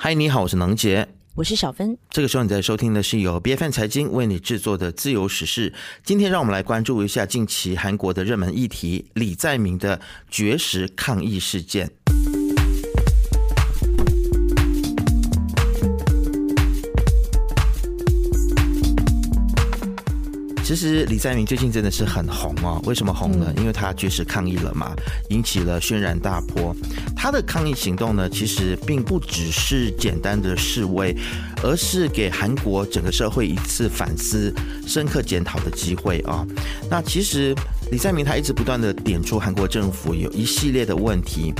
嗨，你好，我是能杰，我是小芬。这个时候你在收听的是由 B F N 财经为你制作的自由时事。今天让我们来关注一下近期韩国的热门议题——李在明的绝食抗议事件。其实李在明最近真的是很红哦，为什么红呢？因为他绝食抗议了嘛，引起了轩然大波。他的抗议行动呢，其实并不只是简单的示威，而是给韩国整个社会一次反思、深刻检讨的机会啊。那其实。李在明他一直不断的点出韩国政府有一系列的问题，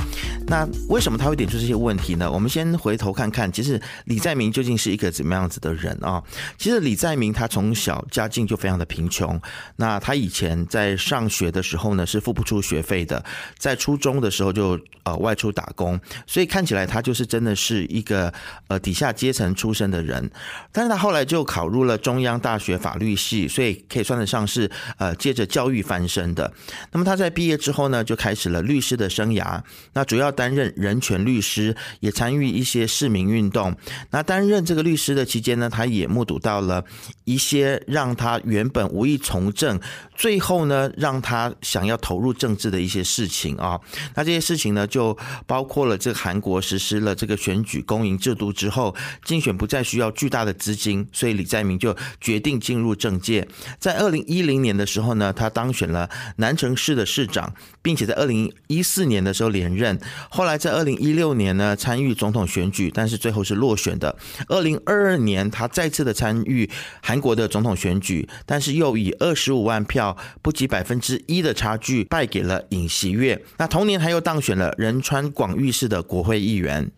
那为什么他会点出这些问题呢？我们先回头看看，其实李在明究竟是一个怎么样子的人啊？其实李在明他从小家境就非常的贫穷，那他以前在上学的时候呢是付不出学费的，在初中的时候就呃外出打工，所以看起来他就是真的是一个呃底下阶层出身的人，但是他后来就考入了中央大学法律系，所以可以算得上是呃接着教育翻身。真的，那么他在毕业之后呢，就开始了律师的生涯。那主要担任人权律师，也参与一些市民运动。那担任这个律师的期间呢，他也目睹到了一些让他原本无意从政，最后呢让他想要投入政治的一些事情啊。那这些事情呢，就包括了这个韩国实施了这个选举公营制度之后，竞选不再需要巨大的资金，所以李在明就决定进入政界。在二零一零年的时候呢，他当选了。南城市的市长，并且在二零一四年的时候连任，后来在二零一六年呢参与总统选举，但是最后是落选的。二零二二年他再次的参与韩国的总统选举，但是又以二十五万票不及百分之一的差距败给了尹锡悦。那同年他又当选了仁川广域市的国会议员。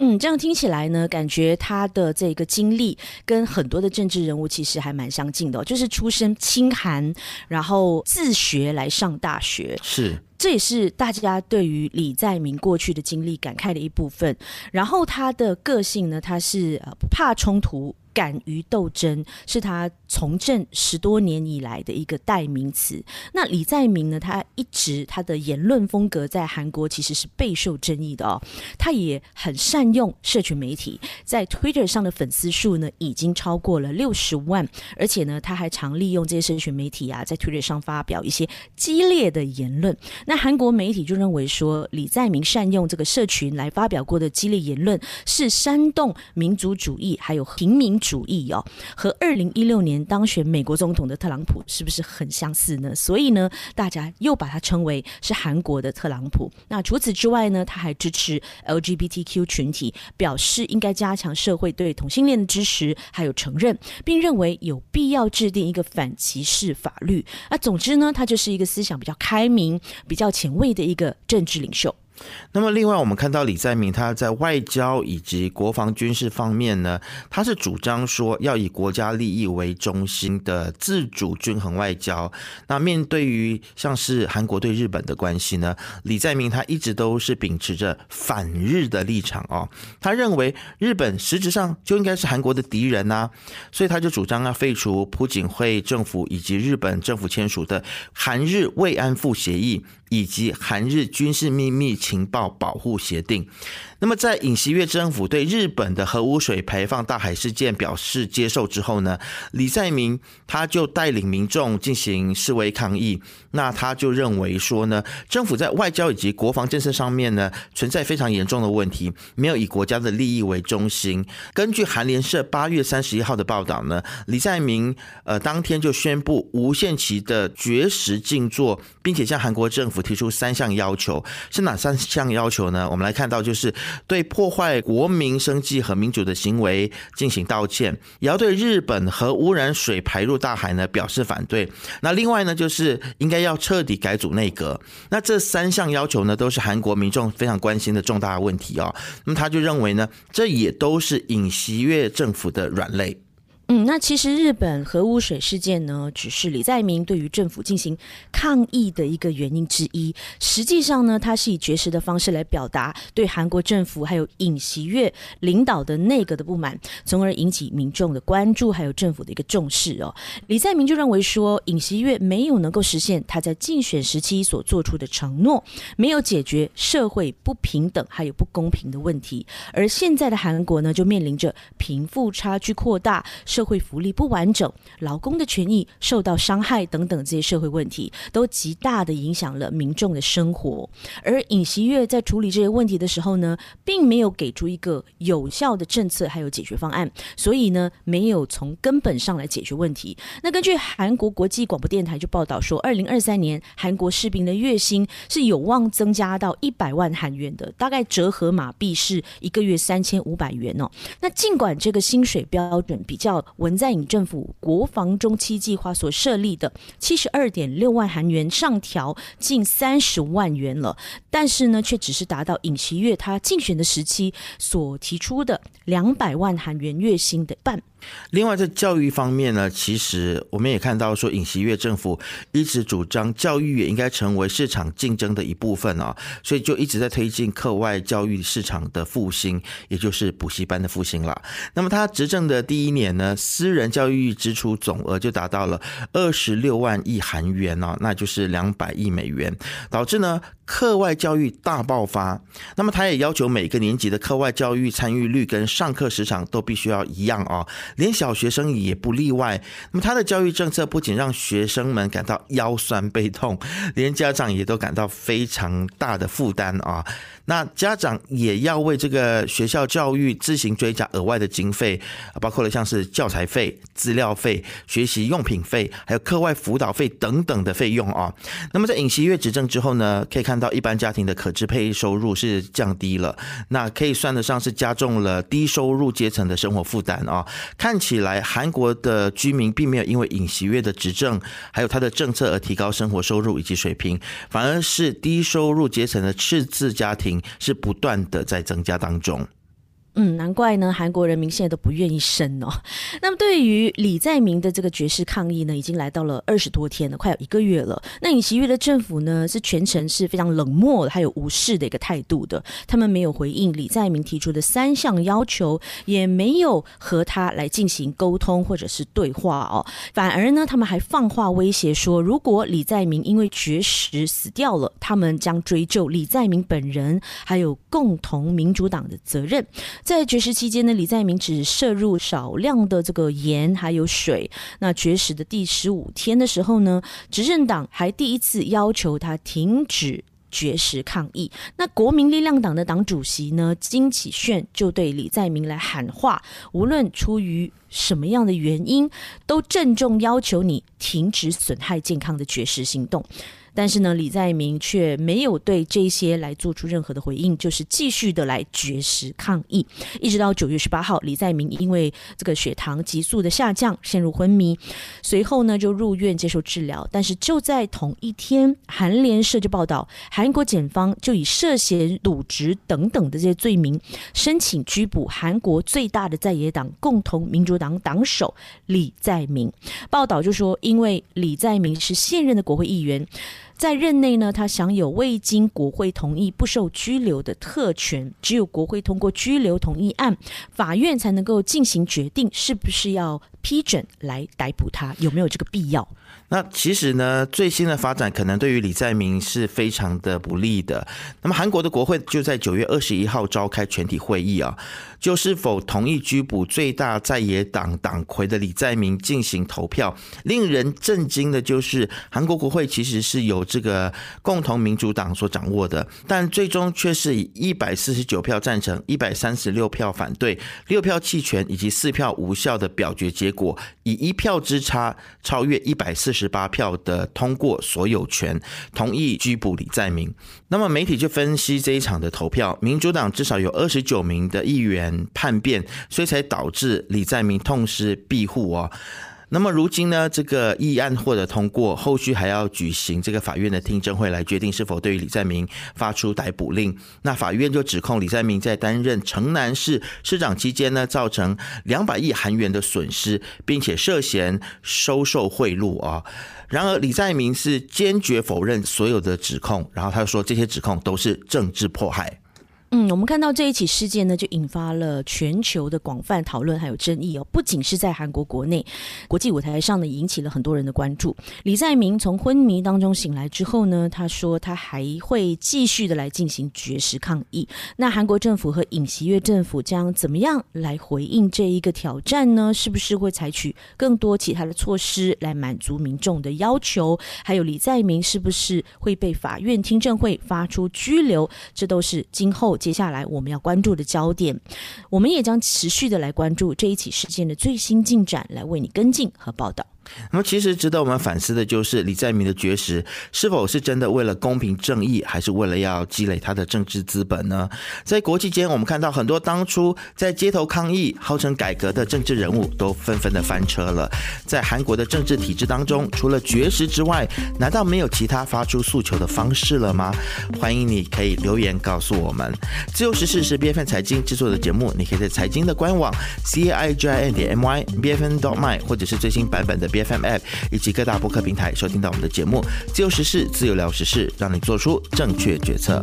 嗯，这样听起来呢，感觉他的这个经历跟很多的政治人物其实还蛮相近的，就是出身清寒，然后自学来上大学，是，这也是大家对于李在明过去的经历感慨的一部分。然后他的个性呢，他是呃不怕冲突。敢于斗争是他从政十多年以来的一个代名词。那李在明呢？他一直他的言论风格在韩国其实是备受争议的哦。他也很善用社群媒体，在 Twitter 上的粉丝数呢已经超过了六十万，而且呢他还常利用这些社群媒体啊，在 Twitter 上发表一些激烈的言论。那韩国媒体就认为说，李在明善用这个社群来发表过的激烈言论，是煽动民族主义还有平民。主义哦，和二零一六年当选美国总统的特朗普是不是很相似呢？所以呢，大家又把他称为是韩国的特朗普。那除此之外呢，他还支持 LGBTQ 群体，表示应该加强社会对同性恋的支持还有承认，并认为有必要制定一个反歧视法律。那总之呢，他就是一个思想比较开明、比较前卫的一个政治领袖。那么，另外我们看到李在明他在外交以及国防军事方面呢，他是主张说要以国家利益为中心的自主均衡外交。那面对于像是韩国对日本的关系呢，李在明他一直都是秉持着反日的立场哦。他认为日本实质上就应该是韩国的敌人呐，所以他就主张要废除朴槿惠政府以及日本政府签署的韩日慰安妇协议。以及韩日军事秘密情报保护协定。那么，在尹锡悦政府对日本的核污水排放大海事件表示接受之后呢，李在明他就带领民众进行示威抗议。那他就认为说呢，政府在外交以及国防政策上面呢，存在非常严重的问题，没有以国家的利益为中心。根据韩联社八月三十一号的报道呢，李在明呃当天就宣布无限期的绝食静坐，并且向韩国政府提出三项要求。是哪三项要求呢？我们来看到就是。对破坏国民生计和民主的行为进行道歉，也要对日本核污染水排入大海呢表示反对。那另外呢，就是应该要彻底改组内阁。那这三项要求呢，都是韩国民众非常关心的重大问题哦。那么他就认为呢，这也都是尹锡悦政府的软肋。嗯，那其实日本核污水事件呢，只是李在明对于政府进行抗议的一个原因之一。实际上呢，他是以绝食的方式来表达对韩国政府还有尹锡悦领导的内阁的不满，从而引起民众的关注，还有政府的一个重视哦。李在明就认为说，尹锡悦没有能够实现他在竞选时期所做出的承诺，没有解决社会不平等还有不公平的问题，而现在的韩国呢，就面临着贫富差距扩大。社会福利不完整、劳工的权益受到伤害等等这些社会问题，都极大的影响了民众的生活。而尹锡悦在处理这些问题的时候呢，并没有给出一个有效的政策还有解决方案，所以呢，没有从根本上来解决问题。那根据韩国国际广播电台就报道说，二零二三年韩国士兵的月薪是有望增加到一百万韩元的，大概折合马币是一个月三千五百元哦。那尽管这个薪水标准比较。文在寅政府国防中期计划所设立的七十二点六万韩元上调近三十万元了，但是呢，却只是达到尹锡悦他竞选的时期所提出的两百万韩元月薪的半。另外，在教育方面呢，其实我们也看到说，尹锡悦政府一直主张教育也应该成为市场竞争的一部分啊，所以就一直在推进课外教育市场的复兴，也就是补习班的复兴了。那么他执政的第一年呢，私人教育支出总额就达到了二十六万亿韩元哦，那就是两百亿美元，导致呢。课外教育大爆发，那么他也要求每个年级的课外教育参与率跟上课时长都必须要一样啊，连小学生也不例外。那么他的教育政策不仅让学生们感到腰酸背痛，连家长也都感到非常大的负担啊。那家长也要为这个学校教育自行追加额外的经费，包括了像是教材费、资料费、学习用品费，还有课外辅导费等等的费用啊。那么在尹锡悦执政之后呢，可以看到一般家庭的可支配收入是降低了，那可以算得上是加重了低收入阶层的生活负担啊。看起来韩国的居民并没有因为尹锡悦的执政还有他的政策而提高生活收入以及水平，反而是低收入阶层的赤字家庭。是不断的在增加当中。嗯，难怪呢，韩国人民现在都不愿意生哦。那么，对于李在明的这个绝食抗议呢，已经来到了二十多天了，快有一个月了。那尹锡悦的政府呢，是全程是非常冷漠还有无视的一个态度的。他们没有回应李在明提出的三项要求，也没有和他来进行沟通或者是对话哦。反而呢，他们还放话威胁说，如果李在明因为绝食死掉了，他们将追究李在明本人还有共同民主党的责任。在绝食期间呢，李在明只摄入少量的这个盐还有水。那绝食的第十五天的时候呢，执政党还第一次要求他停止绝食抗议。那国民力量党的党主席呢金启炫就对李在明来喊话，无论出于什么样的原因，都郑重要求你停止损害健康的绝食行动。但是呢，李在明却没有对这些来做出任何的回应，就是继续的来绝食抗议，一直到九月十八号，李在明因为这个血糖急速的下降，陷入昏迷，随后呢就入院接受治疗。但是就在同一天，韩联社就报道，韩国检方就以涉嫌渎职等等的这些罪名，申请拘捕韩国最大的在野党共同民主党党首李在明。报道就说，因为李在明是现任的国会议员。在任内呢，他享有未经国会同意不受拘留的特权，只有国会通过拘留同意案，法院才能够进行决定是不是要批准来逮捕他，有没有这个必要。那其实呢，最新的发展可能对于李在明是非常的不利的。那么韩国的国会就在九月二十一号召开全体会议啊，就是否同意拘捕最大在野党党魁的李在明进行投票。令人震惊的就是，韩国国会其实是由这个共同民主党所掌握的，但最终却是以一百四十九票赞成、一百三十六票反对、六票弃权以及四票无效的表决结果，果以一票之差超越一百四。十八票的通过所有权，同意拘捕李在明。那么媒体就分析这一场的投票，民主党至少有二十九名的议员叛变，所以才导致李在明痛失庇护哦。那么如今呢，这个议案获得通过，后续还要举行这个法院的听证会来决定是否对于李在明发出逮捕令。那法院就指控李在明在担任城南市市长期间呢，造成两百亿韩元的损失，并且涉嫌收受贿赂啊。然而李在明是坚决否认所有的指控，然后他说这些指控都是政治迫害。嗯，我们看到这一起事件呢，就引发了全球的广泛讨论还有争议哦。不仅是在韩国国内，国际舞台上呢，引起了很多人的关注。李在明从昏迷当中醒来之后呢，他说他还会继续的来进行绝食抗议。那韩国政府和尹锡悦政府将怎么样来回应这一个挑战呢？是不是会采取更多其他的措施来满足民众的要求？还有李在明是不是会被法院听证会发出拘留？这都是今后。接下来我们要关注的焦点，我们也将持续的来关注这一起事件的最新进展，来为你跟进和报道。那么，其实值得我们反思的就是李在明的绝食是否是真的为了公平正义，还是为了要积累他的政治资本呢？在国际间，我们看到很多当初在街头抗议、号称改革的政治人物都纷纷的翻车了。在韩国的政治体制当中，除了绝食之外，难道没有其他发出诉求的方式了吗？欢迎你可以留言告诉我们。自由时事是 B F N 财经制作的节目，你可以在财经的官网 C I J I n 点 m y b f n dot my 或者是最新版本的。FM App 以及各大播客平台收听到我们的节目，自由时事，自由聊时事，让你做出正确决策。